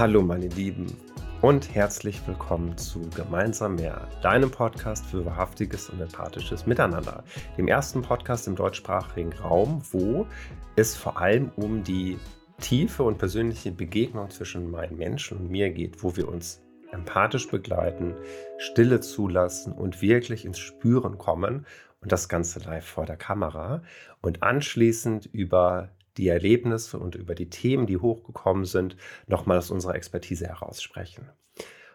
Hallo meine Lieben und herzlich willkommen zu Gemeinsam mehr, deinem Podcast für wahrhaftiges und empathisches Miteinander. Dem ersten Podcast im deutschsprachigen Raum, wo es vor allem um die tiefe und persönliche Begegnung zwischen meinen Menschen und mir geht, wo wir uns empathisch begleiten, Stille zulassen und wirklich ins Spüren kommen und das Ganze live vor der Kamera und anschließend über die Erlebnisse und über die Themen, die hochgekommen sind, nochmal aus unserer Expertise heraussprechen.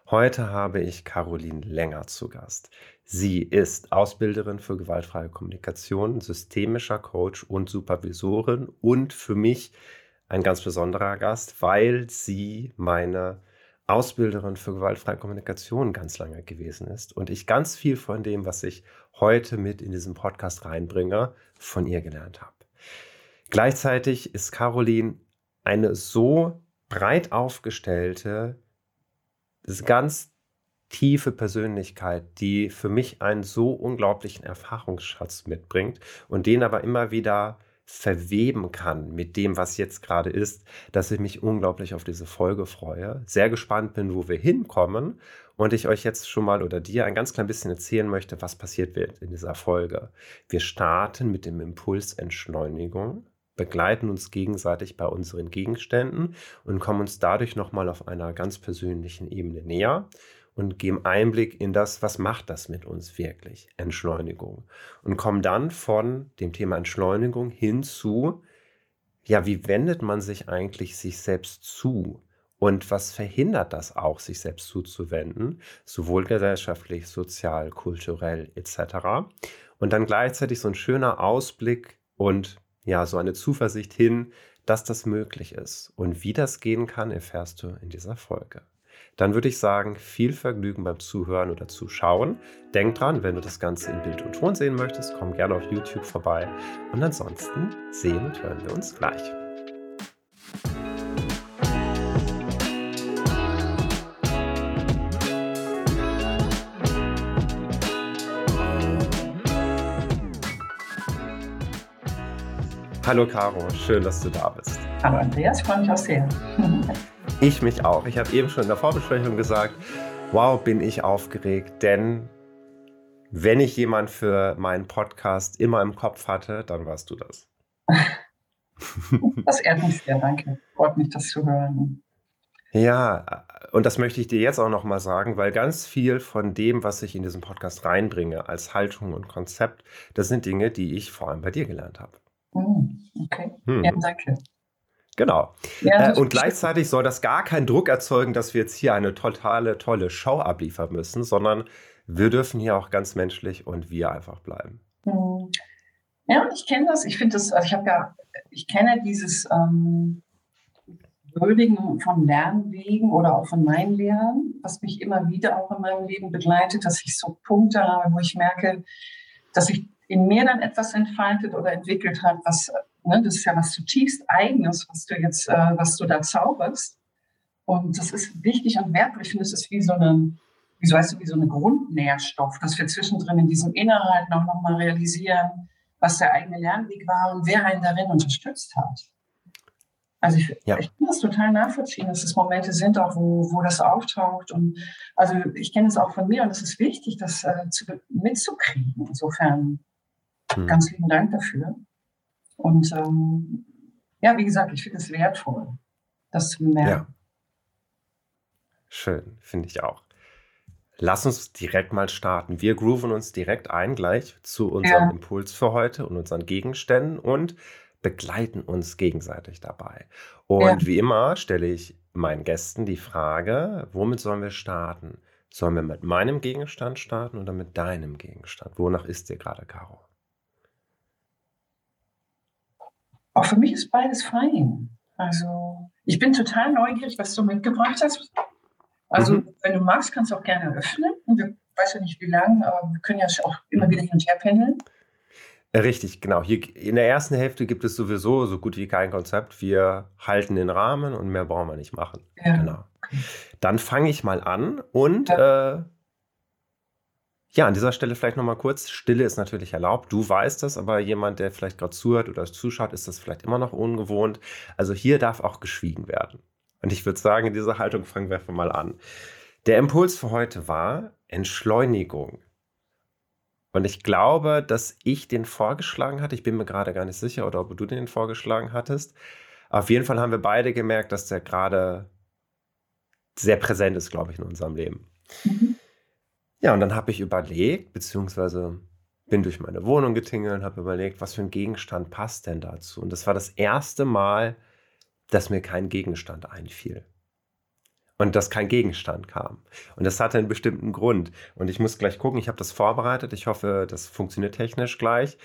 Heute habe ich Caroline Länger zu Gast. Sie ist Ausbilderin für gewaltfreie Kommunikation, systemischer Coach und Supervisorin und für mich ein ganz besonderer Gast, weil sie meine Ausbilderin für gewaltfreie Kommunikation ganz lange gewesen ist und ich ganz viel von dem, was ich heute mit in diesen Podcast reinbringe, von ihr gelernt habe. Gleichzeitig ist Caroline eine so breit aufgestellte, ganz tiefe Persönlichkeit, die für mich einen so unglaublichen Erfahrungsschatz mitbringt und den aber immer wieder verweben kann mit dem, was jetzt gerade ist, dass ich mich unglaublich auf diese Folge freue. Sehr gespannt bin, wo wir hinkommen und ich euch jetzt schon mal oder dir ein ganz klein bisschen erzählen möchte, was passiert wird in dieser Folge. Wir starten mit dem Impuls Entschleunigung begleiten uns gegenseitig bei unseren Gegenständen und kommen uns dadurch nochmal auf einer ganz persönlichen Ebene näher und geben Einblick in das, was macht das mit uns wirklich, Entschleunigung. Und kommen dann von dem Thema Entschleunigung hin zu, ja, wie wendet man sich eigentlich sich selbst zu? Und was verhindert das auch, sich selbst zuzuwenden, sowohl gesellschaftlich, sozial, kulturell etc. Und dann gleichzeitig so ein schöner Ausblick und ja, so eine Zuversicht hin, dass das möglich ist. Und wie das gehen kann, erfährst du in dieser Folge. Dann würde ich sagen, viel Vergnügen beim Zuhören oder Zuschauen. Denk dran, wenn du das Ganze in Bild und Ton sehen möchtest, komm gerne auf YouTube vorbei. Und ansonsten sehen und hören wir uns gleich. Hallo Caro, schön, dass du da bist. Hallo Andreas, ich freue mich auch sehr. ich mich auch. Ich habe eben schon in der Vorbesprechung gesagt, wow, bin ich aufgeregt, denn wenn ich jemand für meinen Podcast immer im Kopf hatte, dann warst du das. das ehrt mich sehr, danke. Freut mich, das zu hören. Ja, und das möchte ich dir jetzt auch nochmal sagen, weil ganz viel von dem, was ich in diesen Podcast reinbringe, als Haltung und Konzept, das sind Dinge, die ich vor allem bei dir gelernt habe. Hm, okay, hm. ja, danke. Genau. Ja, äh, und gleichzeitig soll das gar keinen Druck erzeugen, dass wir jetzt hier eine totale, tolle Show abliefern müssen, sondern wir dürfen hier auch ganz menschlich und wir einfach bleiben. Hm. Ja, ich kenne das. Ich finde das, also ich habe ja, ich kenne dieses ähm, Würdigen von Lernwegen oder auch von meinen Lehrern, was mich immer wieder auch in meinem Leben begleitet, dass ich so Punkte habe, wo ich merke, dass ich in mir dann etwas entfaltet oder entwickelt hat, was, ne, das ist ja was zutiefst Eigenes, was du jetzt, äh, was du da zauberst. Und das ist wichtig und wertvoll. Ich finde, es ist wie so eine, wie so, weißt du, wie so eine Grundnährstoff, dass wir zwischendrin in diesem Inhalt noch, noch mal realisieren, was der eigene Lernweg war und wer einen darin unterstützt hat. Also ich, ja. ich kann das total nachvollziehen, dass es Momente sind, auch wo, wo das auftaucht. Und also ich kenne es auch von mir und es ist wichtig, das äh, zu, mitzukriegen. Insofern Mhm. Ganz lieben Dank dafür. Und ähm, ja, wie gesagt, ich finde es wertvoll, das zu bemerken. Ja. Schön, finde ich auch. Lass uns direkt mal starten. Wir grooven uns direkt ein gleich zu unserem ja. Impuls für heute und unseren Gegenständen und begleiten uns gegenseitig dabei. Und ja. wie immer stelle ich meinen Gästen die Frage, womit sollen wir starten? Sollen wir mit meinem Gegenstand starten oder mit deinem Gegenstand? Wonach ist dir gerade, Caro? Auch für mich ist beides fein. Also ich bin total neugierig, was du mitgebracht hast. Also mhm. wenn du magst, kannst du auch gerne öffnen. Und wir weiß ja nicht wie lange, aber wir können ja auch immer wieder hin und her pendeln. Äh, richtig, genau. Hier in der ersten Hälfte gibt es sowieso so gut wie kein Konzept. Wir halten den Rahmen und mehr brauchen wir nicht machen. Ja. Genau. Dann fange ich mal an und ja. äh, ja, an dieser Stelle vielleicht nochmal kurz. Stille ist natürlich erlaubt. Du weißt das, aber jemand, der vielleicht gerade zuhört oder zuschaut, ist das vielleicht immer noch ungewohnt. Also hier darf auch geschwiegen werden. Und ich würde sagen, in dieser Haltung fangen wir einfach mal an. Der Impuls für heute war Entschleunigung. Und ich glaube, dass ich den vorgeschlagen hatte. Ich bin mir gerade gar nicht sicher, oder ob du den vorgeschlagen hattest. Auf jeden Fall haben wir beide gemerkt, dass der gerade sehr präsent ist, glaube ich, in unserem Leben. Mhm. Ja, und dann habe ich überlegt, beziehungsweise bin durch meine Wohnung getingelt und habe überlegt, was für ein Gegenstand passt denn dazu. Und das war das erste Mal, dass mir kein Gegenstand einfiel. Und dass kein Gegenstand kam. Und das hatte einen bestimmten Grund. Und ich muss gleich gucken, ich habe das vorbereitet. Ich hoffe, das funktioniert technisch gleich.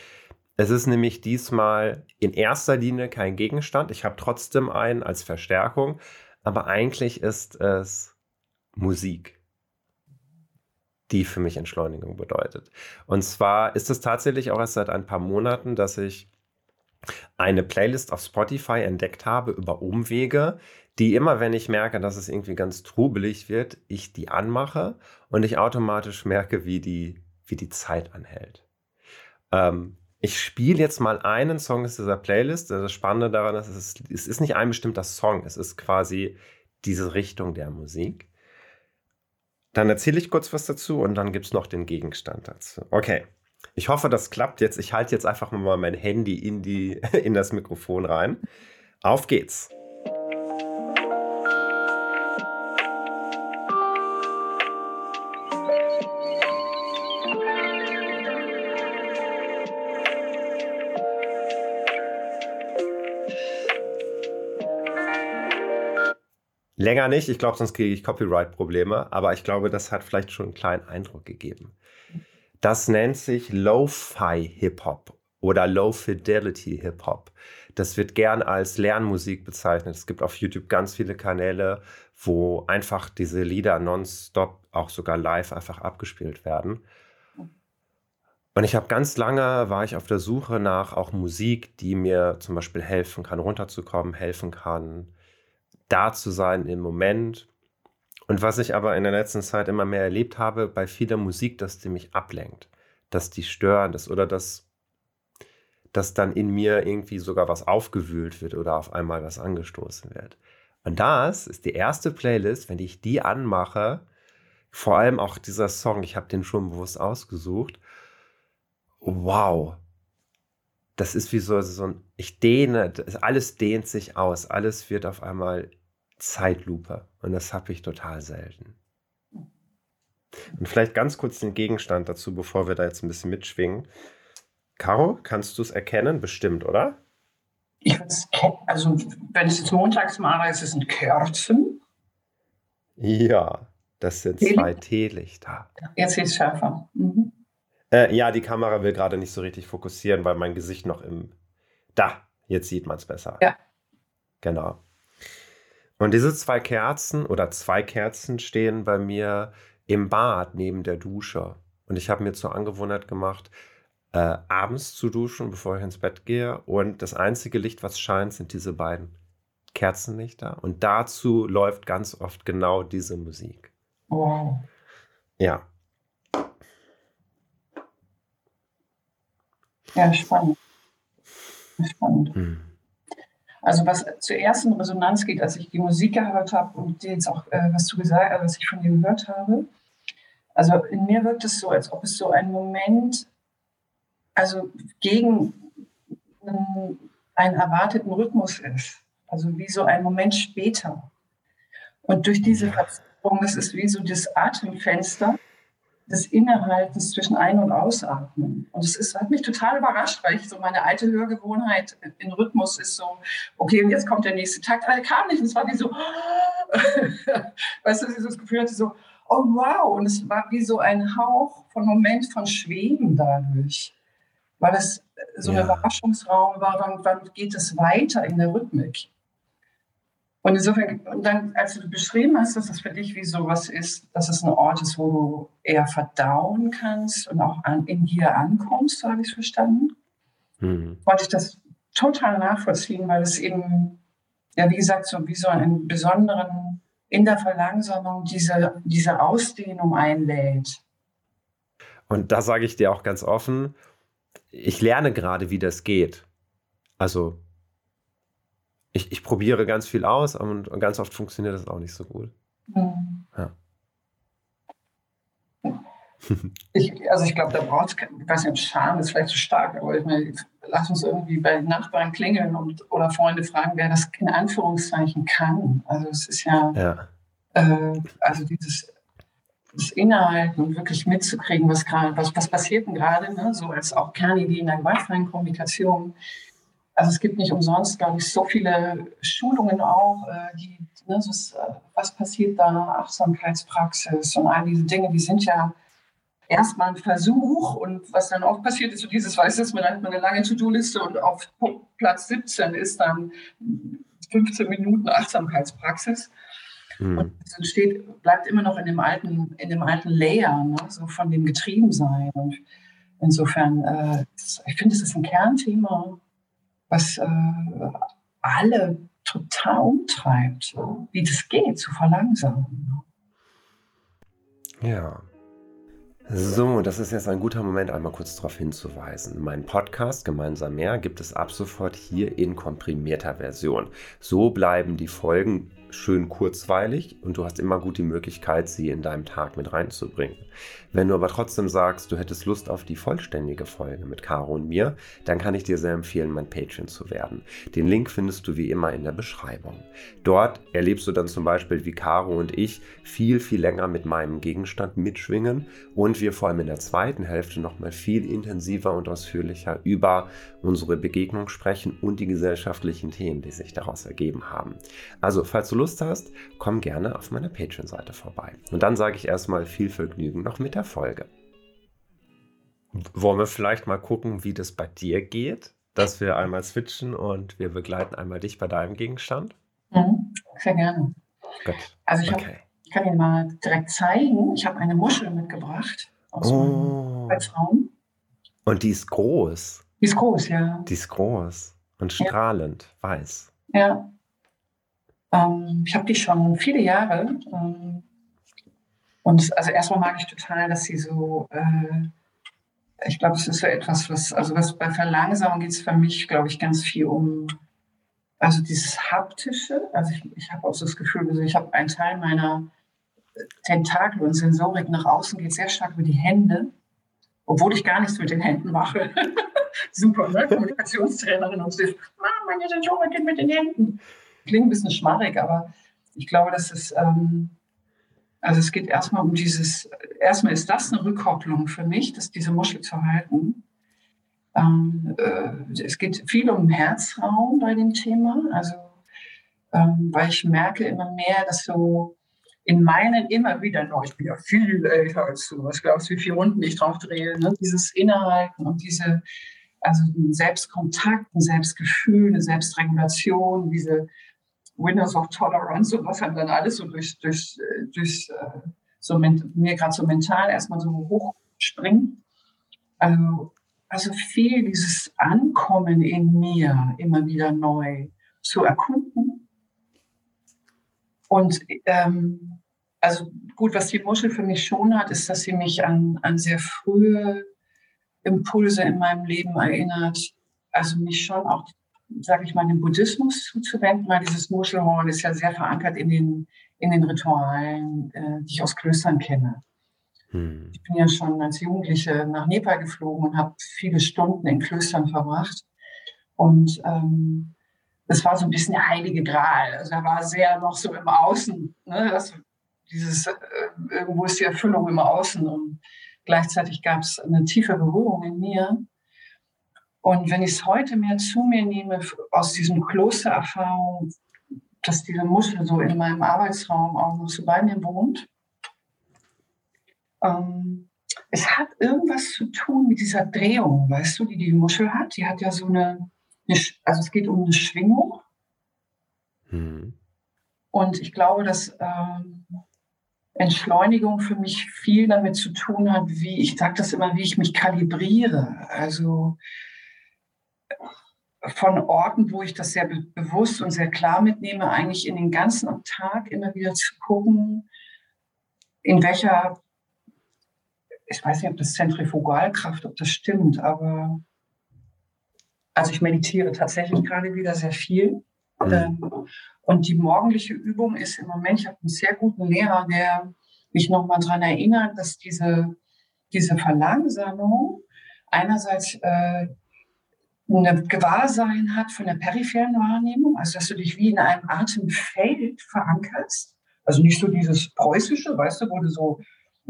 Es ist nämlich diesmal in erster Linie kein Gegenstand. Ich habe trotzdem einen als Verstärkung. Aber eigentlich ist es Musik die für mich Entschleunigung bedeutet. Und zwar ist es tatsächlich auch erst seit ein paar Monaten, dass ich eine Playlist auf Spotify entdeckt habe über Umwege, die immer, wenn ich merke, dass es irgendwie ganz trubelig wird, ich die anmache und ich automatisch merke, wie die, wie die Zeit anhält. Ähm, ich spiele jetzt mal einen Song aus dieser Playlist. Das Spannende daran ist, es ist, es ist nicht ein bestimmter Song, es ist quasi diese Richtung der Musik. Dann erzähle ich kurz was dazu und dann gibt es noch den Gegenstand dazu. Okay. Ich hoffe, das klappt jetzt. Ich halte jetzt einfach mal mein Handy in, die, in das Mikrofon rein. Auf geht's. Länger nicht, ich glaube, sonst kriege ich Copyright-Probleme, aber ich glaube, das hat vielleicht schon einen kleinen Eindruck gegeben. Das nennt sich Lo-Fi Hip-Hop oder Low-Fidelity Hip-Hop. Das wird gern als Lernmusik bezeichnet. Es gibt auf YouTube ganz viele Kanäle, wo einfach diese Lieder nonstop, auch sogar live, einfach abgespielt werden. Und ich habe ganz lange, war ich auf der Suche nach auch Musik, die mir zum Beispiel helfen kann, runterzukommen, helfen kann, da zu sein im Moment. Und was ich aber in der letzten Zeit immer mehr erlebt habe bei vieler Musik, dass die mich ablenkt, dass die störend ist oder dass, dass dann in mir irgendwie sogar was aufgewühlt wird oder auf einmal was angestoßen wird. Und das ist die erste Playlist, wenn ich die anmache, vor allem auch dieser Song, ich habe den schon bewusst ausgesucht. Wow, das ist wie so, so ein, ich dehne, alles dehnt sich aus, alles wird auf einmal Zeitlupe. Und das habe ich total selten. Und vielleicht ganz kurz den Gegenstand dazu, bevor wir da jetzt ein bisschen mitschwingen. Caro, kannst du es erkennen? Bestimmt, oder? Ich es. Also, wenn ich jetzt montags mache, ist es ein Kerzen. Ja, das sind zwei Teelichter. Jetzt ist es schärfer. Mhm. Äh, ja, die Kamera will gerade nicht so richtig fokussieren, weil mein Gesicht noch im. Da, jetzt sieht man es besser. Ja. Genau. Und diese zwei Kerzen oder zwei Kerzen stehen bei mir im Bad neben der Dusche. Und ich habe mir zur Angewohnheit gemacht, äh, abends zu duschen, bevor ich ins Bett gehe. Und das einzige Licht, was scheint, sind diese beiden Kerzenlichter. Und dazu läuft ganz oft genau diese Musik. Wow. Ja. Ja, spannend. Spannend. Hm. Also was zuerst in Resonanz geht, als ich die Musik gehört habe und jetzt auch, äh, was du gesagt hast, was ich von dir gehört habe. Also in mir wirkt es so, als ob es so ein Moment, also gegen einen erwarteten Rhythmus ist. Also wie so ein Moment später. Und durch diese Verzögerung, das ist wie so das Atemfenster, des Innehaltens zwischen Ein- und Ausatmen. Und es ist, hat mich total überrascht, weil ich so meine alte Hörgewohnheit in Rhythmus ist so, okay, und jetzt kommt der nächste Takt, aber er kam nicht. Und es war wie so, weißt du, das Gefühl hatte so, oh wow. Und es war wie so ein Hauch von Moment von Schweben dadurch. Weil es so ja. ein Überraschungsraum war, wann, wann geht es weiter in der Rhythmik? Und insofern, und dann, als du beschrieben hast, dass das für dich wie sowas ist, dass es ein Ort ist, wo du eher verdauen kannst und auch an, in dir ankommst, so habe ich es verstanden, mhm. wollte ich das total nachvollziehen, weil es eben, ja, wie gesagt, so wie so einen besonderen, in der Verlangsamung diese, diese Ausdehnung einlädt. Und da sage ich dir auch ganz offen, ich lerne gerade, wie das geht. Also ich, ich probiere ganz viel aus und ganz oft funktioniert das auch nicht so gut. Mhm. Ja. Ich, also ich glaube, da braucht es, ich weiß nicht, Scham ist vielleicht zu stark, aber ich meine, lass uns irgendwie bei Nachbarn klingeln und, oder Freunde fragen, wer das in Anführungszeichen kann. Also es ist ja, ja. Äh, also dieses das Innehalten und wirklich mitzukriegen, was gerade, was, was passiert denn gerade, ne? so als auch Kernidee in der gewaltfreien Kommunikation. Also es gibt nicht umsonst, glaube ich, so viele Schulungen auch, äh, die, ne, ist, äh, was passiert da, Achtsamkeitspraxis und all diese Dinge, die sind ja erstmal ein Versuch und was dann auch passiert ist, so dieses, weiß du, man hat eine lange To-Do-Liste und auf Platz 17 ist dann 15 Minuten Achtsamkeitspraxis. Mhm. Und es entsteht, bleibt immer noch in dem alten, in dem alten Layer, ne, so von dem Getriebensein. Und insofern, äh, ich finde, es ist ein Kernthema, was äh, alle total umtreibt, wie das geht, zu verlangsamen. Ja, so, das ist jetzt ein guter Moment, einmal kurz darauf hinzuweisen. Mein Podcast Gemeinsam mehr gibt es ab sofort hier in komprimierter Version. So bleiben die Folgen schön kurzweilig und du hast immer gut die Möglichkeit, sie in deinem Tag mit reinzubringen. Wenn du aber trotzdem sagst, du hättest Lust auf die vollständige Folge mit Caro und mir, dann kann ich dir sehr empfehlen, mein Patreon zu werden. Den Link findest du wie immer in der Beschreibung. Dort erlebst du dann zum Beispiel, wie Caro und ich viel, viel länger mit meinem Gegenstand mitschwingen und wir vor allem in der zweiten Hälfte nochmal viel intensiver und ausführlicher über unsere Begegnung sprechen und die gesellschaftlichen Themen, die sich daraus ergeben haben. Also, falls du Lust hast, komm gerne auf meiner Patreon-Seite vorbei. Und dann sage ich erstmal viel Vergnügen noch mit der Folge. Wollen wir vielleicht mal gucken, wie das bei dir geht? Dass wir einmal switchen und wir begleiten einmal dich bei deinem Gegenstand? Mhm, sehr gerne. Gut. Also ich, okay. hab, ich kann Ihnen mal direkt zeigen. Ich habe eine Muschel mitgebracht aus oh. meinem Raum. Und die ist groß. Die ist groß, ja. Die ist groß und strahlend, ja. weiß. Ja. Ähm, ich habe die schon viele Jahre. Ähm, und also erstmal mag ich total, dass sie so, äh, ich glaube, es ist so etwas, was, also was bei Verlangsamung geht es für mich, glaube ich, ganz viel um, also dieses Haptische. Also ich, ich habe auch so das Gefühl, also ich habe einen Teil meiner Tentakel und Sensorik nach außen geht sehr stark über die Hände, obwohl ich gar nichts mit den Händen mache. Super, ne? Kommunikationstrainerin und sie, meine Sensorik geht mit den Händen. Klingt ein bisschen schmarrig, aber ich glaube, dass es ähm, also es geht erstmal um dieses, erstmal ist das eine Rückkopplung für mich, dass diese Muschel zu halten. Ähm, äh, es geht viel um Herzraum bei dem Thema, also ähm, weil ich merke immer mehr, dass so in meinen immer wieder neu, ich bin ja viel älter als du, was glaubst du, wie viele Runden ich drauf drehe, ne? dieses Innehalten und diese, also Selbstkontakt, ein Selbstgefühl, eine Selbstregulation, diese Windows of Tolerance und was halt dann alles so durch, durch, durch äh, so mir gerade so mental erstmal so hochspringt. Also, also viel dieses Ankommen in mir immer wieder neu zu erkunden. Und ähm, also gut, was die Muschel für mich schon hat, ist, dass sie mich an, an sehr frühe Impulse in meinem Leben erinnert. Also mich schon auch sage ich mal, dem Buddhismus zuzuwenden, weil dieses Muschelhorn ist ja sehr verankert in den, in den Ritualen, äh, die ich aus Klöstern kenne. Hm. Ich bin ja schon als Jugendliche nach Nepal geflogen und habe viele Stunden in Klöstern verbracht. Und ähm, das war so ein bisschen der heilige Gral. Also er war sehr noch so im Außen. Ne? Das, dieses, äh, irgendwo ist die Erfüllung im Außen. Und gleichzeitig gab es eine tiefe Berührung in mir. Und wenn ich es heute mehr zu mir nehme, aus diesem Klostererfahrung, dass diese Muschel so in meinem Arbeitsraum auch noch so bei mir wohnt, ähm, es hat irgendwas zu tun mit dieser Drehung, weißt du, die die Muschel hat. Die hat ja so eine, eine also es geht um eine Schwingung. Mhm. Und ich glaube, dass ähm, Entschleunigung für mich viel damit zu tun hat, wie, ich sage das immer, wie ich mich kalibriere. Also von Orten, wo ich das sehr be bewusst und sehr klar mitnehme, eigentlich in den ganzen Tag immer wieder zu gucken, in welcher, ich weiß nicht, ob das Zentrifugalkraft, ob das stimmt, aber also ich meditiere tatsächlich gerade wieder sehr viel Mhm. Ähm, und die morgendliche Übung ist im Moment, ich habe einen sehr guten Lehrer, der mich nochmal daran erinnert, dass diese, diese Verlangsamung einerseits äh, ein Gewahrsein hat von der peripheren Wahrnehmung, also dass du dich wie in einem Atemfeld verankerst. Also nicht so dieses preußische, weißt du, wo du so,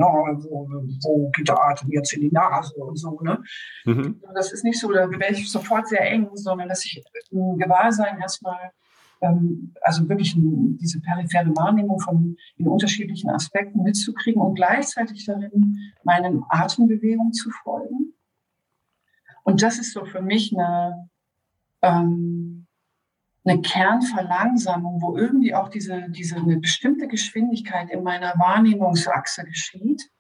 no, wo, wo geht der Atem jetzt in die Nase und so, ne? Mhm. Das ist nicht so, da wäre ich sofort sehr eng, sondern dass ich ein Gewahrsein erstmal, ähm, also wirklich diese periphere Wahrnehmung von in unterschiedlichen Aspekten mitzukriegen und gleichzeitig darin meinen Atembewegungen zu folgen und das ist so für mich eine, ähm, eine Kernverlangsamung, wo irgendwie auch diese, diese eine bestimmte Geschwindigkeit in meiner Wahrnehmungsachse geschieht,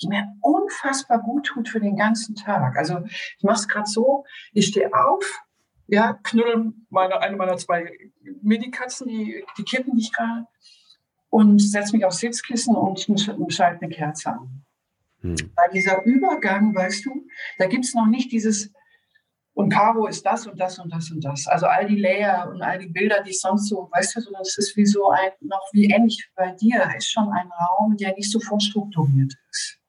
die mir unfassbar gut tut für den ganzen Tag. Also ich mache es gerade so, ich stehe auf, ja, knuddel meine, eine meiner zwei Medikatzen, die, die kippen dich gerade, und setze mich aufs Sitzkissen und schalte eine Kerze an. Hm. Bei dieser Übergang, weißt du, da gibt es noch nicht dieses, und Caro ist das und das und das und das. Also all die Layer und all die Bilder, die ich sonst so, weißt du, es ist wie so ein, noch wie ähnlich bei dir, ist schon ein Raum, der nicht so vorstrukturiert ist.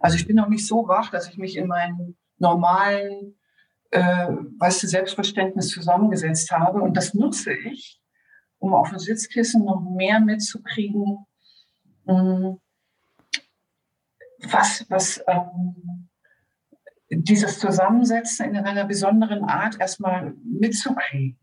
Also ich bin noch nicht so wach, dass ich mich in meinen normalen, äh, weißt du, Selbstverständnis zusammengesetzt habe. Und das nutze ich, um auf dem Sitzkissen noch mehr mitzukriegen, mh, hm, was, was ähm, dieses Zusammensetzen in einer besonderen Art erstmal mitzukriegen.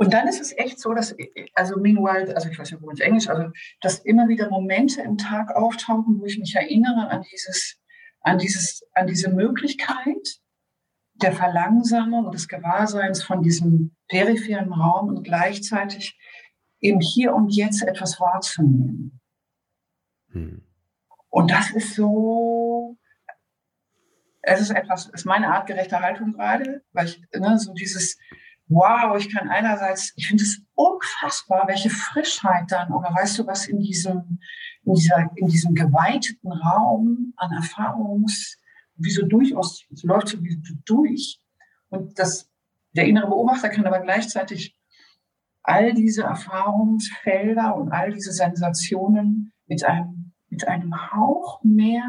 Und dann ist es echt so, dass, also meanwhile, also ich weiß nicht, wo es Englisch, also, dass immer wieder Momente im Tag auftauchen, wo ich mich erinnere an dieses, an dieses, an diese Möglichkeit der Verlangsamung und des Gewahrseins von diesem peripheren Raum und gleichzeitig im Hier und Jetzt etwas wahrzunehmen. Hm. Und das ist so, es ist etwas, ist meine artgerechte Haltung gerade, weil ich, ne, so dieses, wow, ich kann einerseits, ich finde es unfassbar, welche Frischheit dann, oder weißt du was, in diesem, in dieser, in diesem geweiteten Raum an Erfahrungs, wie so durchaus, es läuft so wie durch. Und das, der innere Beobachter kann aber gleichzeitig all diese Erfahrungsfelder und all diese Sensationen mit einem, mit einem Hauch mehr,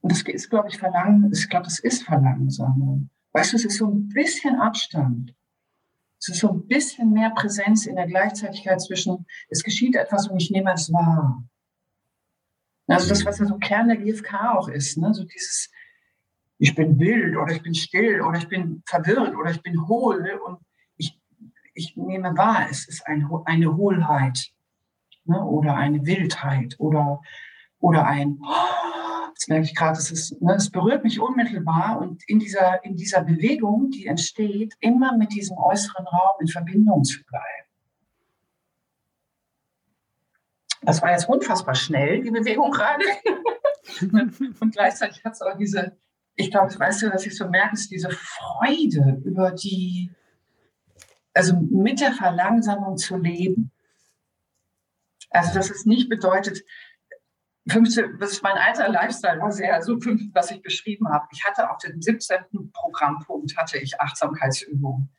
und das ist, glaube ich, Verlangen, ich glaube, das ist Verlangsamung. Weißt du, es ist so ein bisschen Abstand. Es ist so ein bisschen mehr Präsenz in der Gleichzeitigkeit zwischen, es geschieht etwas und ich nehme es wahr. Also das, was ja so Kern der GfK auch ist, ne? so dieses, ich bin wild oder ich bin still oder ich bin verwirrt oder ich bin hohl und ich nehme wahr, es ist ein, eine Hohlheit ne, oder eine Wildheit oder, oder ein, oh, jetzt merke ich gerade, es, ist, ne, es berührt mich unmittelbar und in dieser, in dieser Bewegung, die entsteht, immer mit diesem äußeren Raum in Verbindung zu bleiben. Das war jetzt unfassbar schnell, die Bewegung gerade. und gleichzeitig hat es auch diese, ich glaube, weißt du, dass ich so merke, ist diese Freude über die, also mit der Verlangsamung zu leben. Also, dass es nicht bedeutet, 15, das ist mein alter Lifestyle, war sehr so, was ich beschrieben habe. Ich hatte auf dem 17. Programmpunkt hatte ich Achtsamkeitsübungen.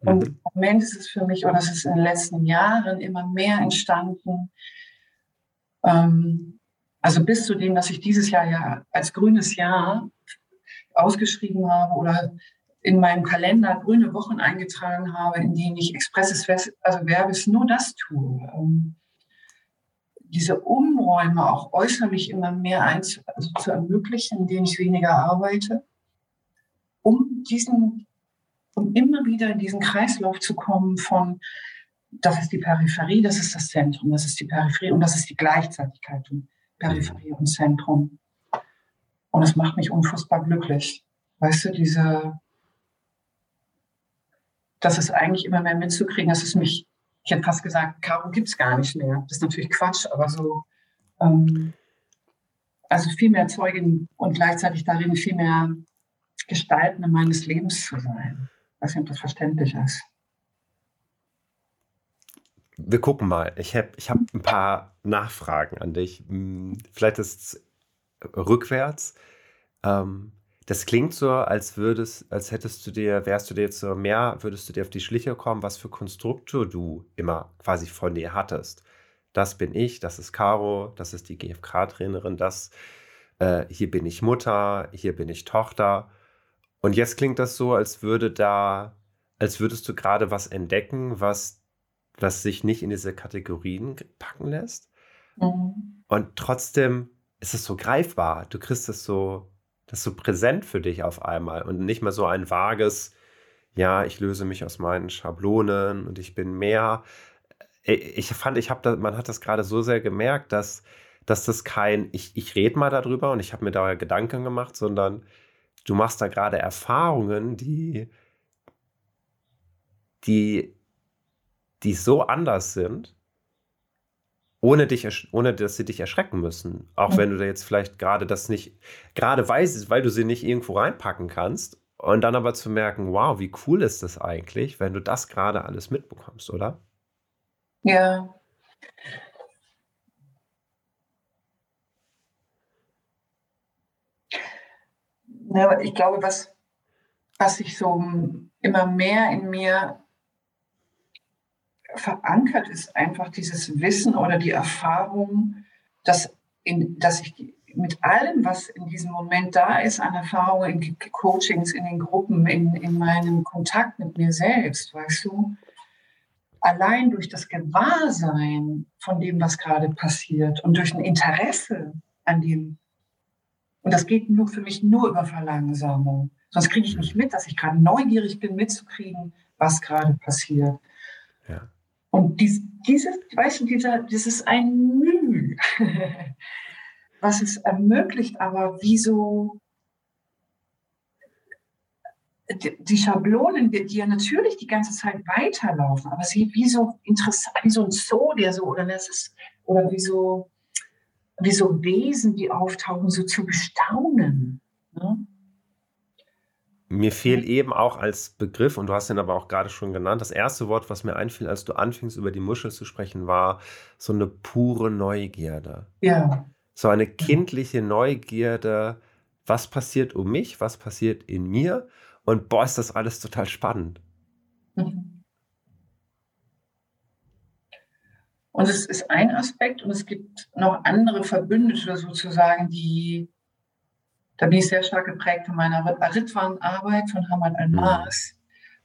Und mhm. im Moment ist es für mich, oder es ist in den letzten Jahren immer mehr entstanden, ähm, also bis zu dem, dass ich dieses Jahr ja als grünes Jahr ausgeschrieben habe oder in meinem Kalender grüne Wochen eingetragen habe, in denen ich expresses also Verbes nur das tue. Um diese Umräume auch äußerlich immer mehr einzu, also zu ermöglichen, in denen ich weniger arbeite, um diesen, um immer wieder in diesen Kreislauf zu kommen von das ist die Peripherie, das ist das Zentrum, das ist die Peripherie und das ist die Gleichzeitigkeit von Peripherie und Zentrum. Und es macht mich unfassbar glücklich. Weißt du, diese, das ist eigentlich immer mehr mitzukriegen. Das ist mich, ich hätte fast gesagt, Caro gibt es gar nicht mehr. Das ist natürlich Quatsch, aber so, ähm, also viel mehr Zeugin und gleichzeitig darin viel mehr Gestalten meines Lebens zu sein. Ich weiß nicht, ob verständlich ist. Wir gucken mal. Ich habe ich hab ein paar Nachfragen an dich. Hm, vielleicht ist es rückwärts. Ähm, das klingt so, als würdest, als hättest du dir, wärst du dir jetzt so mehr, würdest du dir auf die Schliche kommen, was für Konstrukte du immer quasi von dir hattest. Das bin ich, das ist Caro, das ist die GFK-Trainerin, das äh, hier bin ich Mutter, hier bin ich Tochter. Und jetzt klingt das so, als würde da, als würdest du gerade was entdecken, was, was sich nicht in diese Kategorien packen lässt. Mhm. Und trotzdem ist es so greifbar. Du kriegst es so das ist so präsent für dich auf einmal und nicht mehr so ein vages, ja, ich löse mich aus meinen Schablonen und ich bin mehr. Äh, ich fand, ich habe da, man hat das gerade so sehr gemerkt, dass, dass das kein, ich, ich rede mal darüber und ich habe mir da Gedanken gemacht, sondern du machst da gerade Erfahrungen, die, die, die so anders sind, ohne, dich, ohne dass sie dich erschrecken müssen. Auch mhm. wenn du da jetzt vielleicht gerade das nicht, gerade weißt, weil du sie nicht irgendwo reinpacken kannst. Und dann aber zu merken, wow, wie cool ist das eigentlich, wenn du das gerade alles mitbekommst, oder? Ja. Ja, ich glaube, was, was sich so immer mehr in mir verankert ist einfach dieses Wissen oder die Erfahrung, dass, in, dass ich mit allem, was in diesem Moment da ist, an Erfahrungen in Coachings, in den Gruppen, in, in meinem Kontakt mit mir selbst, weißt du, allein durch das Gewahrsein von dem, was gerade passiert und durch ein Interesse an dem, und das geht nur für mich nur über Verlangsamung, sonst kriege ich nicht mit, dass ich gerade neugierig bin, mitzukriegen, was gerade passiert. Ja. Und dies, dieses, weißt du, dieser, das ist ein Mühe, was es ermöglicht, aber wieso die, die Schablonen, die, die, ja natürlich die ganze Zeit weiterlaufen, aber sie wie so interessant, wie so ein Zoo, der so, oder das ist, oder wie so, wie so Wesen, die auftauchen, so zu bestaunen. Ne? Mir fehlt eben auch als Begriff, und du hast ihn aber auch gerade schon genannt, das erste Wort, was mir einfiel, als du anfingst, über die Muschel zu sprechen, war so eine pure Neugierde. Ja. So eine kindliche Neugierde, was passiert um mich, was passiert in mir und boah, ist das alles total spannend. Mhm. Und es ist ein Aspekt und es gibt noch andere Verbündete sozusagen, die da bin ich sehr stark geprägt von meiner Ritwan-Arbeit von Hamad al-Maas.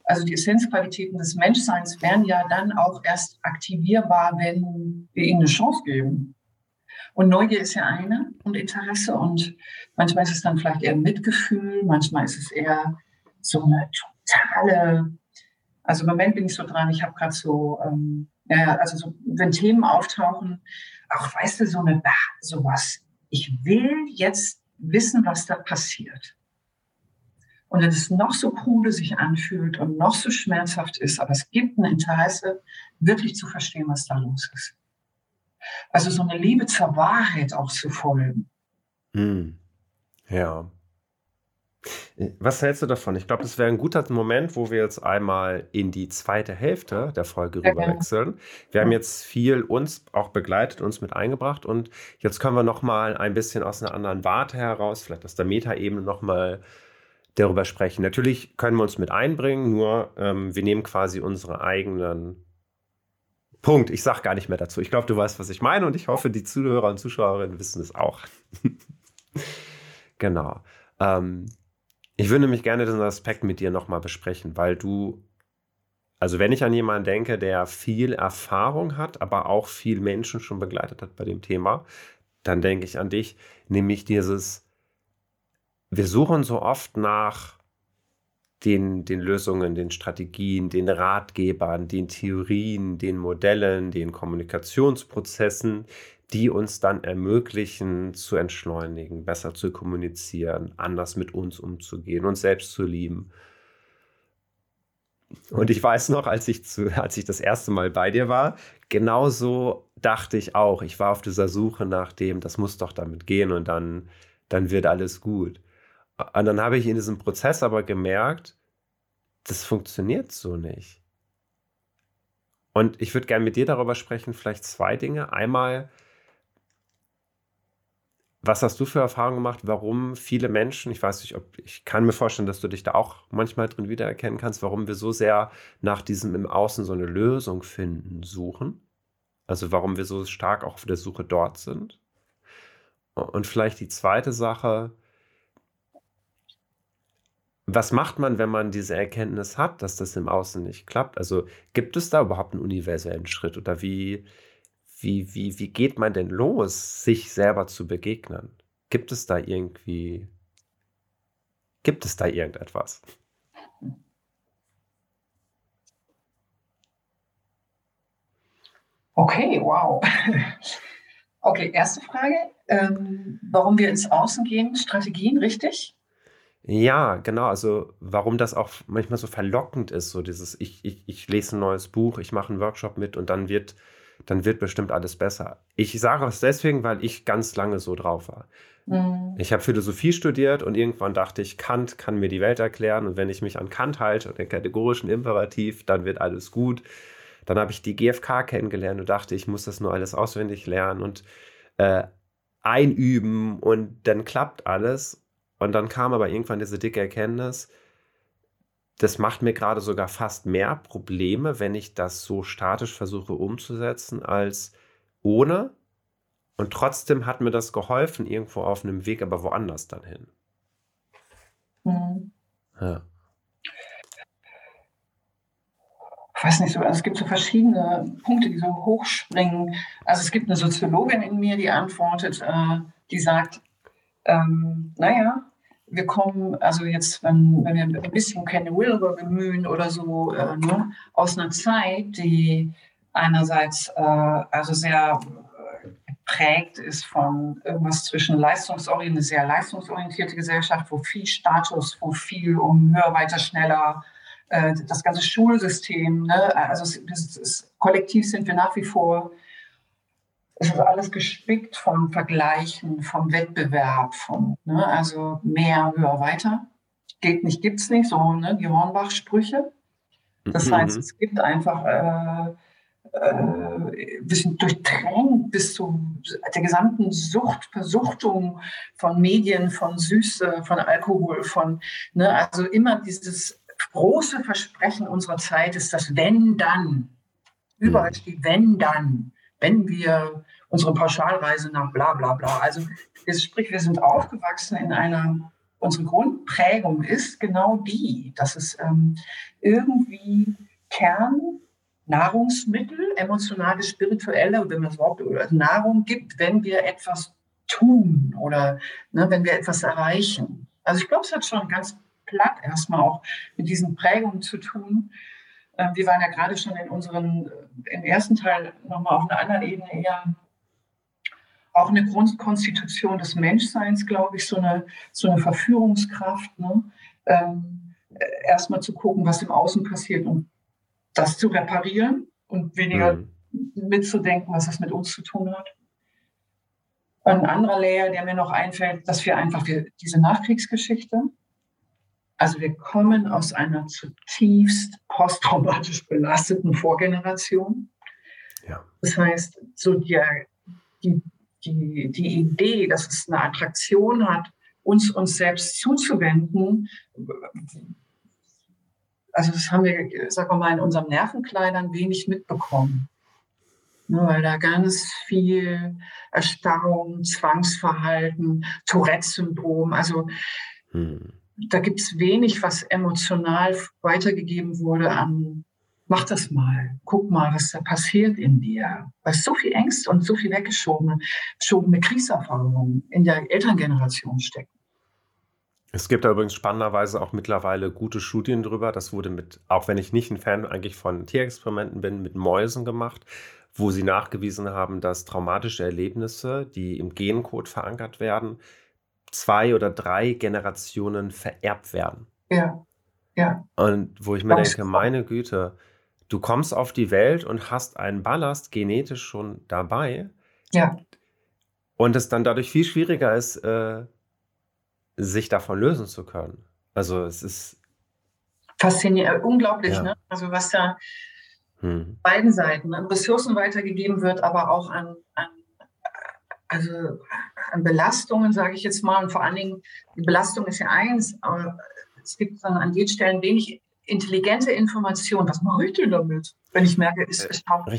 Also die Essenzqualitäten des Menschseins werden ja dann auch erst aktivierbar, wenn wir ihnen eine Chance geben. Und Neugier ist ja eine und Interesse und manchmal ist es dann vielleicht eher Mitgefühl, manchmal ist es eher so eine totale, also im Moment bin ich so dran, ich habe gerade so, ähm, ja, also so, wenn Themen auftauchen, auch weißt du, so eine, sowas, ich will jetzt wissen, was da passiert. Und wenn es noch so krude sich anfühlt und noch so schmerzhaft ist, aber es gibt ein Interesse, wirklich zu verstehen, was da los ist. Also so eine Liebe zur Wahrheit auch zu folgen. Hm. Ja. Was hältst du davon? Ich glaube, das wäre ein guter Moment, wo wir jetzt einmal in die zweite Hälfte der Folge rüberwechseln. Wir haben jetzt viel uns auch begleitet, uns mit eingebracht und jetzt können wir noch mal ein bisschen aus einer anderen Warte heraus, vielleicht aus der Metaebene noch mal darüber sprechen. Natürlich können wir uns mit einbringen, nur ähm, wir nehmen quasi unsere eigenen Punkt. Ich sage gar nicht mehr dazu. Ich glaube, du weißt, was ich meine und ich hoffe, die Zuhörer und Zuschauerinnen wissen es auch. genau. Ähm, ich würde nämlich gerne diesen Aspekt mit dir nochmal besprechen, weil du, also wenn ich an jemanden denke, der viel Erfahrung hat, aber auch viel Menschen schon begleitet hat bei dem Thema, dann denke ich an dich, nämlich dieses, wir suchen so oft nach den, den Lösungen, den Strategien, den Ratgebern, den Theorien, den Modellen, den Kommunikationsprozessen, die uns dann ermöglichen, zu entschleunigen, besser zu kommunizieren, anders mit uns umzugehen, uns selbst zu lieben. Und ich weiß noch, als ich, zu, als ich das erste Mal bei dir war, genauso dachte ich auch. Ich war auf dieser Suche nach dem, das muss doch damit gehen und dann, dann wird alles gut. Und dann habe ich in diesem Prozess aber gemerkt, das funktioniert so nicht. Und ich würde gerne mit dir darüber sprechen, vielleicht zwei Dinge. Einmal, was hast du für Erfahrungen gemacht, warum viele Menschen, ich weiß nicht, ob ich kann mir vorstellen, dass du dich da auch manchmal drin wiedererkennen kannst, warum wir so sehr nach diesem im Außen so eine Lösung finden suchen? Also warum wir so stark auch auf der Suche dort sind? Und vielleicht die zweite Sache, was macht man, wenn man diese Erkenntnis hat, dass das im Außen nicht klappt? Also gibt es da überhaupt einen universellen Schritt oder wie, wie, wie, wie geht man denn los, sich selber zu begegnen? Gibt es da irgendwie, gibt es da irgendetwas? Okay, wow. Okay, erste Frage. Ähm, warum wir ins Außen gehen, Strategien, richtig? Ja, genau. Also, warum das auch manchmal so verlockend ist, so dieses, ich, ich, ich lese ein neues Buch, ich mache einen Workshop mit und dann wird, dann wird bestimmt alles besser. Ich sage es deswegen, weil ich ganz lange so drauf war. Mhm. Ich habe Philosophie studiert und irgendwann dachte ich, Kant kann mir die Welt erklären und wenn ich mich an Kant halte und den kategorischen Imperativ, dann wird alles gut. Dann habe ich die GfK kennengelernt und dachte, ich muss das nur alles auswendig lernen und äh, einüben und dann klappt alles. Und dann kam aber irgendwann diese dicke Erkenntnis, das macht mir gerade sogar fast mehr Probleme, wenn ich das so statisch versuche umzusetzen, als ohne. Und trotzdem hat mir das geholfen, irgendwo auf einem Weg, aber woanders dann hin. Mhm. Ja. Ich weiß nicht so, also es gibt so verschiedene Punkte, die so hochspringen. Also es gibt eine Soziologin in mir, die antwortet, äh, die sagt, ähm, naja, wir kommen, also jetzt, wenn, wenn wir ein bisschen Kenny Wilber bemühen oder so, äh, ne, aus einer Zeit, die einerseits äh, also sehr geprägt ist von irgendwas zwischen leistungsorientiert, sehr leistungsorientierte Gesellschaft, wo viel Status, wo viel um höher, weiter, schneller, äh, das ganze Schulsystem, ne? also es, es, es, kollektiv sind wir nach wie vor es ist alles gespickt vom Vergleichen, vom Wettbewerb, von, ne, also mehr, höher, weiter. Geht nicht, gibt's nicht, so ne, die Hornbach-Sprüche. Das mhm. heißt, es gibt einfach, äh, äh, sind durchtränkt bis zu der gesamten Sucht, Versuchtung von Medien, von Süße, von Alkohol, von, ne, also immer dieses große Versprechen unserer Zeit ist das Wenn, dann. Überall mhm. steht Wenn, dann wenn wir unsere Pauschalreise nach bla bla bla. Also sprich, wir sind aufgewachsen in einer, unsere Grundprägung ist genau die, dass es ähm, irgendwie Kern Nahrungsmittel, emotionale, spirituelle, wenn man es überhaupt Nahrung gibt, wenn wir etwas tun oder ne, wenn wir etwas erreichen. Also ich glaube, es hat schon ganz platt erstmal auch mit diesen Prägungen zu tun. Ähm, wir waren ja gerade schon in unseren, äh, im ersten Teil nochmal auf einer anderen Ebene eher auch eine Grundkonstitution des Menschseins, glaube ich, so eine, so eine Verführungskraft. Ne? Ähm, äh, Erstmal zu gucken, was im Außen passiert und das zu reparieren und weniger mhm. mitzudenken, was das mit uns zu tun hat. Ein anderer Layer, der mir noch einfällt, dass wir einfach diese Nachkriegsgeschichte, also wir kommen aus einer zutiefst posttraumatisch belasteten Vorgeneration. Ja. Das heißt, so die, die, die, die Idee, dass es eine Attraktion hat, uns uns selbst zuzuwenden, also das haben wir, sagen wir mal, in unserem Nervenkleidern wenig mitbekommen. Ne, weil da ganz viel Erstarrung, Zwangsverhalten, Tourette-Syndrom, also hm da gibt es wenig, was emotional weitergegeben wurde an, mach das mal, guck mal, was da passiert in dir. Weil so viel Ängste und so viel weggeschobene schobene Kriegserfahrungen in der Elterngeneration stecken. Es gibt da übrigens spannenderweise auch mittlerweile gute Studien drüber. Das wurde mit, auch wenn ich nicht ein Fan eigentlich von Tierexperimenten bin, mit Mäusen gemacht, wo sie nachgewiesen haben, dass traumatische Erlebnisse, die im Gencode verankert werden, zwei oder drei Generationen vererbt werden. Ja, ja. Und wo ich mir Ganz denke, meine Güte, du kommst auf die Welt und hast einen Ballast genetisch schon dabei. Ja. Und es dann dadurch viel schwieriger ist, äh, sich davon lösen zu können. Also es ist faszinierend, unglaublich, ja. ne? Also was da hm. beiden Seiten an Ressourcen weitergegeben wird, aber auch an, an also an Belastungen, sage ich jetzt mal, und vor allen Dingen, die Belastung ist ja eins, aber es gibt dann an den Stellen wenig intelligente Information. Was mache ich denn damit? Wenn ich merke, es, taucht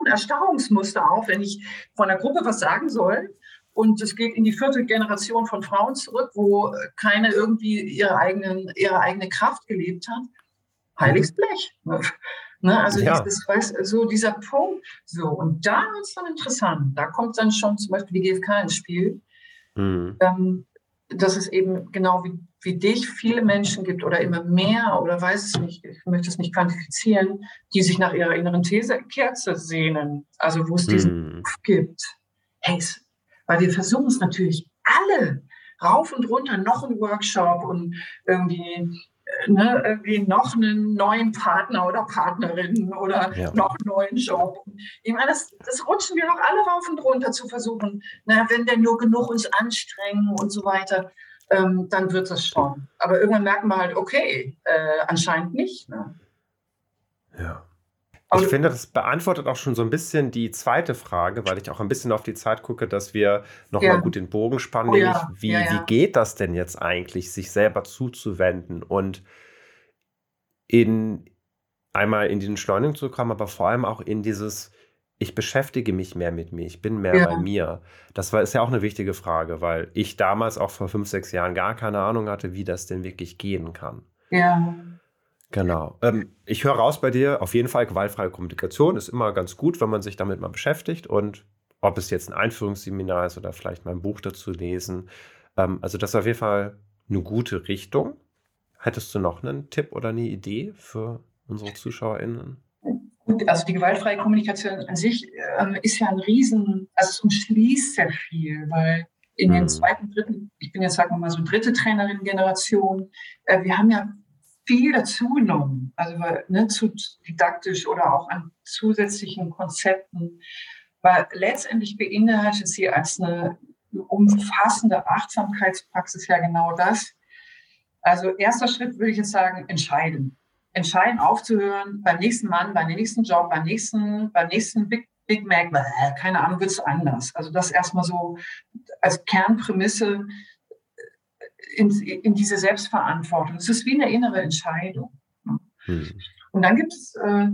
ein Erstarrungsmuster auf, wenn ich von der Gruppe was sagen soll. Und es geht in die vierte Generation von Frauen zurück, wo keine irgendwie ihre, eigenen, ihre eigene Kraft gelebt hat. Heiliges. Blech. Ne? Also ja. dieses, weißt, so dieser Punkt. So, und da wird es dann interessant. Da kommt dann schon zum Beispiel die GfK ins Spiel. Mhm. Ähm, dass es eben genau wie, wie dich viele Menschen gibt oder immer mehr oder weiß es nicht, ich möchte es nicht quantifizieren, die sich nach ihrer inneren These Kerze sehnen. Also wo es diesen mm. gibt. Hey, weil wir versuchen es natürlich alle rauf und runter, noch ein Workshop und irgendwie ne, irgendwie noch einen neuen Partner oder Partnerin oder ja. noch einen neuen Job. Ich meine, das, das rutschen wir doch alle rauf und runter zu versuchen. Na, wenn wir nur genug uns anstrengen und so weiter, ähm, dann wird es schon. Aber irgendwann merken wir halt, okay, äh, anscheinend nicht. Ne? Ja. Ich finde, das beantwortet auch schon so ein bisschen die zweite Frage, weil ich auch ein bisschen auf die Zeit gucke, dass wir nochmal ja. gut den Bogen spannen, oh, nämlich ja. Wie, ja, wie geht das denn jetzt eigentlich, sich selber zuzuwenden und in einmal in die Entschleunigung zu kommen, aber vor allem auch in dieses, ich beschäftige mich mehr mit mir, ich bin mehr bei mir. Das war, ist ja auch eine wichtige Frage, weil ich damals auch vor fünf, sechs Jahren gar keine Ahnung hatte, wie das denn wirklich gehen kann. Ja. Genau. Ähm, ich höre raus bei dir, auf jeden Fall gewaltfreie Kommunikation ist immer ganz gut, wenn man sich damit mal beschäftigt und ob es jetzt ein Einführungsseminar ist oder vielleicht mal ein Buch dazu lesen. Ähm, also das ist auf jeden Fall eine gute Richtung. Hättest du noch einen Tipp oder eine Idee für unsere ZuschauerInnen? Gut, also die gewaltfreie Kommunikation an sich ähm, ist ja ein Riesen, also es umschließt sehr viel, weil in den hm. zweiten, dritten, ich bin jetzt sagen wir mal so dritte Trainerin-Generation, äh, wir haben ja viel dazugenommen, also ne, zu didaktisch oder auch an zusätzlichen Konzepten, weil letztendlich beinhaltet sie als eine umfassende Achtsamkeitspraxis ja genau das. Also erster Schritt würde ich jetzt sagen, entscheiden. Entscheiden aufzuhören beim nächsten Mann, beim nächsten Job, beim nächsten, beim nächsten Big, Big Mac, keine Ahnung, wird es anders. Also das erstmal so als Kernprämisse in, in diese Selbstverantwortung. Es ist wie eine innere Entscheidung. Hm. Und dann gibt es äh,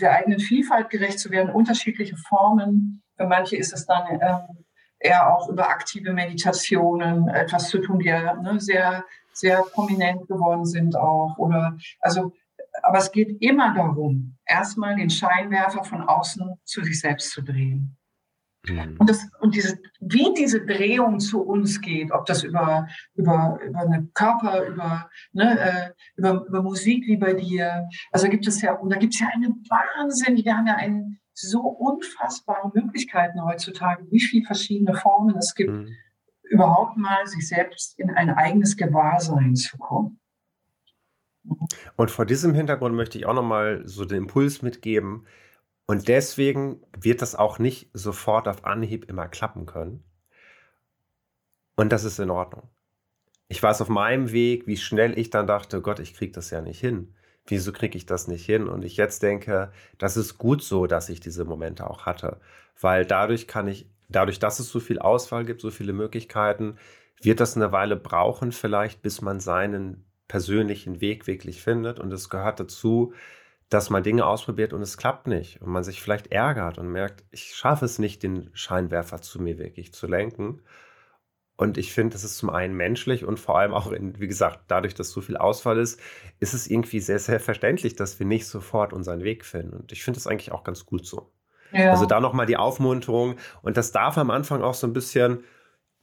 der eigenen Vielfalt gerecht zu werden, unterschiedliche Formen. Für manche ist es dann äh, eher auch über aktive Meditationen etwas zu tun, die ja ne, sehr, sehr prominent geworden sind auch. Oder also, aber es geht immer darum, erstmal den Scheinwerfer von außen zu sich selbst zu drehen. Mhm. Und, das, und diese, wie diese Drehung zu uns geht, ob das über, über, über einen Körper, über, ne, äh, über, über Musik wie bei dir, also gibt es ja, und da gibt es ja eine Wahnsinn, wir haben ja einen, so unfassbare Möglichkeiten heutzutage, wie viele verschiedene Formen es gibt, mhm. überhaupt mal sich selbst in ein eigenes Gewahrsein zu kommen. Und vor diesem Hintergrund möchte ich auch nochmal so den Impuls mitgeben, und deswegen wird das auch nicht sofort auf Anhieb immer klappen können. Und das ist in Ordnung. Ich weiß auf meinem Weg, wie schnell ich dann dachte, Gott, ich kriege das ja nicht hin. Wieso kriege ich das nicht hin? Und ich jetzt denke, das ist gut so, dass ich diese Momente auch hatte. Weil dadurch kann ich, dadurch, dass es so viel Auswahl gibt, so viele Möglichkeiten, wird das eine Weile brauchen, vielleicht, bis man seinen persönlichen Weg wirklich findet. Und es gehört dazu, dass man Dinge ausprobiert und es klappt nicht und man sich vielleicht ärgert und merkt, ich schaffe es nicht, den Scheinwerfer zu mir wirklich zu lenken. Und ich finde, das ist zum einen menschlich und vor allem auch, in, wie gesagt, dadurch, dass so viel Ausfall ist, ist es irgendwie sehr, sehr verständlich, dass wir nicht sofort unseren Weg finden. Und ich finde das eigentlich auch ganz gut so. Ja. Also da nochmal die Aufmunterung. Und das darf am Anfang auch so ein bisschen,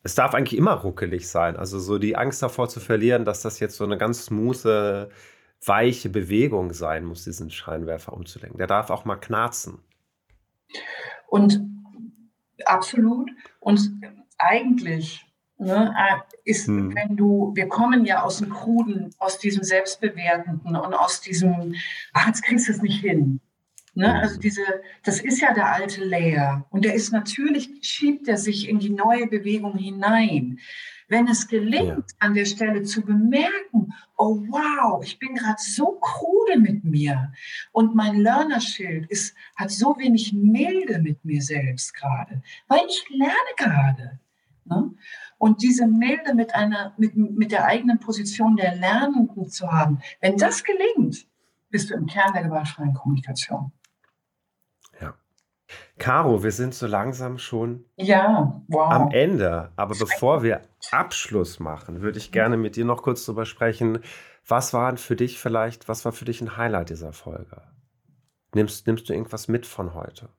es darf eigentlich immer ruckelig sein. Also so die Angst davor zu verlieren, dass das jetzt so eine ganz smooth weiche Bewegung sein muss, diesen Scheinwerfer umzulenken. Der darf auch mal knarzen. Und absolut. Und eigentlich ne, ist, hm. wenn du, wir kommen ja aus dem Kruden, aus diesem Selbstbewertenden und aus diesem, ach, jetzt kriegst du es nicht hin. Ne? Hm. Also diese, das ist ja der alte Layer. Und der ist natürlich, schiebt er sich in die neue Bewegung hinein. Wenn es gelingt, ja. an der Stelle zu bemerken, oh wow, ich bin gerade so krude mit mir und mein Learner-Schild ist, hat so wenig Milde mit mir selbst gerade, weil ich lerne gerade. Ne? Und diese Milde mit, einer, mit, mit der eigenen Position der Lernenden zu haben, wenn das gelingt, bist du im Kern der gewaltfreien Kommunikation. Caro, wir sind so langsam schon ja, wow. am Ende. Aber bevor wir Abschluss machen, würde ich gerne mit dir noch kurz darüber sprechen. Was war für dich vielleicht, was war für dich ein Highlight dieser Folge? Nimmst, nimmst du irgendwas mit von heute?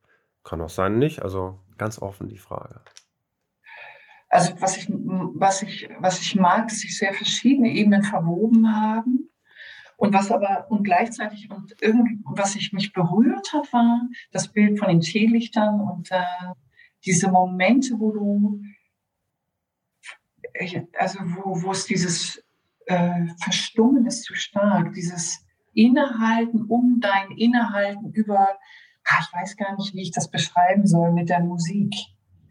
Kann auch sein, nicht. Also ganz offen die Frage. Also was ich, was ich, was ich mag, dass sich sehr verschiedene Ebenen verwoben haben. Und was aber und gleichzeitig und irgendwie, was ich mich berührt hat, war das Bild von den Teelichtern und äh, diese Momente, wo du, also wo, wo es dieses äh, Verstummen ist zu stark, dieses Innehalten um dein Innehalten über, ach, ich weiß gar nicht, wie ich das beschreiben soll mit der Musik.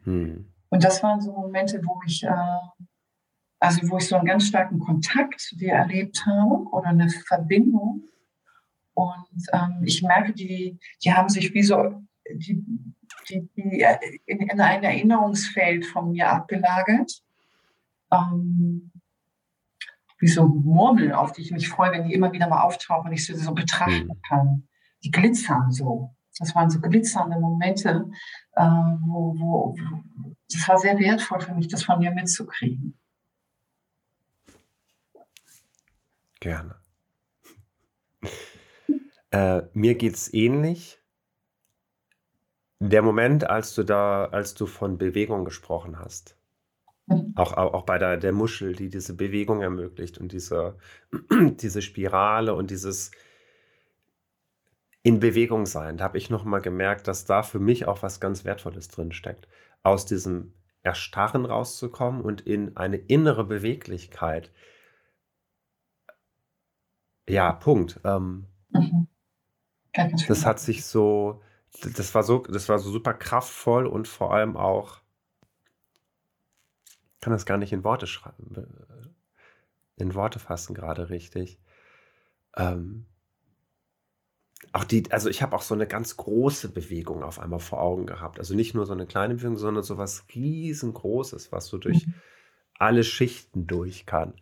Hm. Und das waren so Momente, wo ich äh, also wo ich so einen ganz starken Kontakt dir erlebt habe oder eine Verbindung. Und ähm, ich merke, die, die haben sich wie so die, die, die in, in ein Erinnerungsfeld von mir abgelagert. Ähm, wie so Murmeln, auf die ich mich freue, wenn die immer wieder mal auftauchen und ich sie so betrachten mhm. kann. Die glitzern so. Das waren so glitzernde Momente, äh, wo, wo, wo, das war sehr wertvoll für mich, das von mir mitzukriegen. Gerne. Äh, mir es ähnlich. Der Moment, als du da, als du von Bewegung gesprochen hast, mhm. auch, auch, auch bei der, der Muschel, die diese Bewegung ermöglicht und diese, diese Spirale und dieses in Bewegung sein, da habe ich nochmal gemerkt, dass da für mich auch was ganz Wertvolles drin steckt. Aus diesem Erstarren rauszukommen und in eine innere Beweglichkeit, ja, Punkt. Ähm, mhm. das hat sich so, das war so, das war so super kraftvoll und vor allem auch, ich kann das gar nicht in Worte schreiben, in Worte fassen gerade richtig. Ähm, auch die, also ich habe auch so eine ganz große Bewegung auf einmal vor Augen gehabt. Also nicht nur so eine kleine Bewegung, sondern so was riesengroßes, was so durch mhm. alle Schichten durch kann.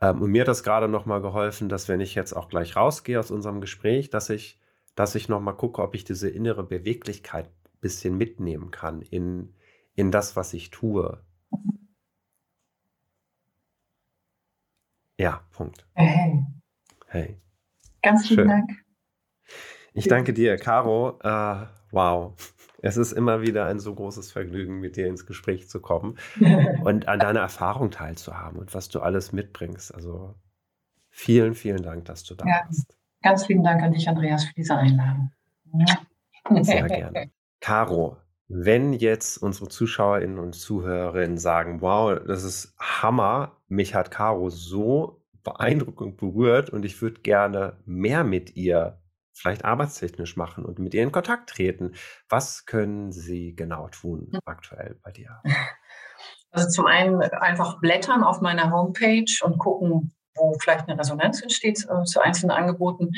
Ähm, und mir hat das gerade nochmal geholfen, dass wenn ich jetzt auch gleich rausgehe aus unserem Gespräch, dass ich, dass ich nochmal gucke, ob ich diese innere Beweglichkeit ein bisschen mitnehmen kann in, in das, was ich tue. Ja, Punkt. Hey. Hey. Ganz vielen Dank. Ich danke dir, Caro. Uh, wow. Es ist immer wieder ein so großes Vergnügen, mit dir ins Gespräch zu kommen und an deiner Erfahrung teilzuhaben und was du alles mitbringst. Also vielen, vielen Dank, dass du da ja, warst. Ganz vielen Dank an dich, Andreas, für diese Einladung. Sehr gerne. Caro, wenn jetzt unsere Zuschauerinnen und Zuhörerinnen sagen, wow, das ist Hammer, mich hat Caro so beeindruckend berührt und ich würde gerne mehr mit ihr vielleicht arbeitstechnisch machen und mit ihr in Kontakt treten. Was können sie genau tun aktuell bei dir? Also zum einen einfach blättern auf meiner Homepage und gucken, wo vielleicht eine Resonanz entsteht äh, zu einzelnen Angeboten.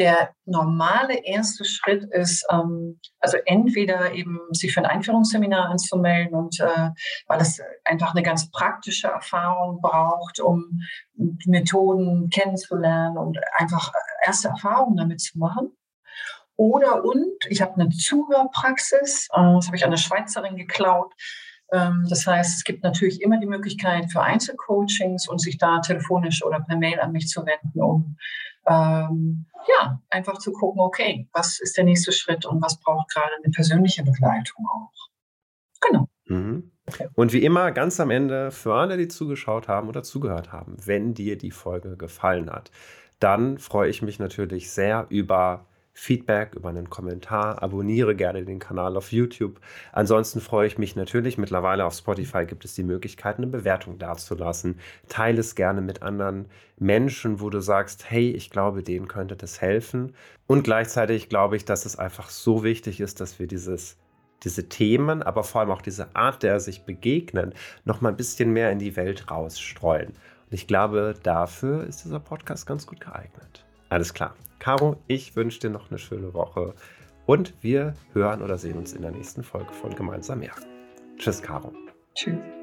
Der normale erste Schritt ist, ähm, also entweder eben sich für ein Einführungsseminar anzumelden und äh, weil es einfach eine ganz praktische Erfahrung braucht, um Methoden kennenzulernen und einfach erste Erfahrungen damit zu machen. Oder und, ich habe eine Zuhörpraxis, äh, das habe ich an der Schweizerin geklaut. Ähm, das heißt, es gibt natürlich immer die Möglichkeit für Einzelcoachings und sich da telefonisch oder per Mail an mich zu wenden, um ähm, ja, einfach zu gucken, okay, was ist der nächste Schritt und was braucht gerade eine persönliche Begleitung auch. Genau. Mhm. Und wie immer, ganz am Ende, für alle, die zugeschaut haben oder zugehört haben, wenn dir die Folge gefallen hat, dann freue ich mich natürlich sehr über Feedback, über einen Kommentar. Abonniere gerne den Kanal auf YouTube. Ansonsten freue ich mich natürlich. Mittlerweile auf Spotify gibt es die Möglichkeit, eine Bewertung dazulassen. Teile es gerne mit anderen Menschen, wo du sagst, hey, ich glaube, denen könnte das helfen. Und gleichzeitig glaube ich, dass es einfach so wichtig ist, dass wir dieses diese Themen, aber vor allem auch diese Art der sich begegnen, noch mal ein bisschen mehr in die Welt rausstreuen. Und ich glaube, dafür ist dieser Podcast ganz gut geeignet. Alles klar. Caro, ich wünsche dir noch eine schöne Woche und wir hören oder sehen uns in der nächsten Folge von Gemeinsam mehr. Tschüss, Caro. Tschüss.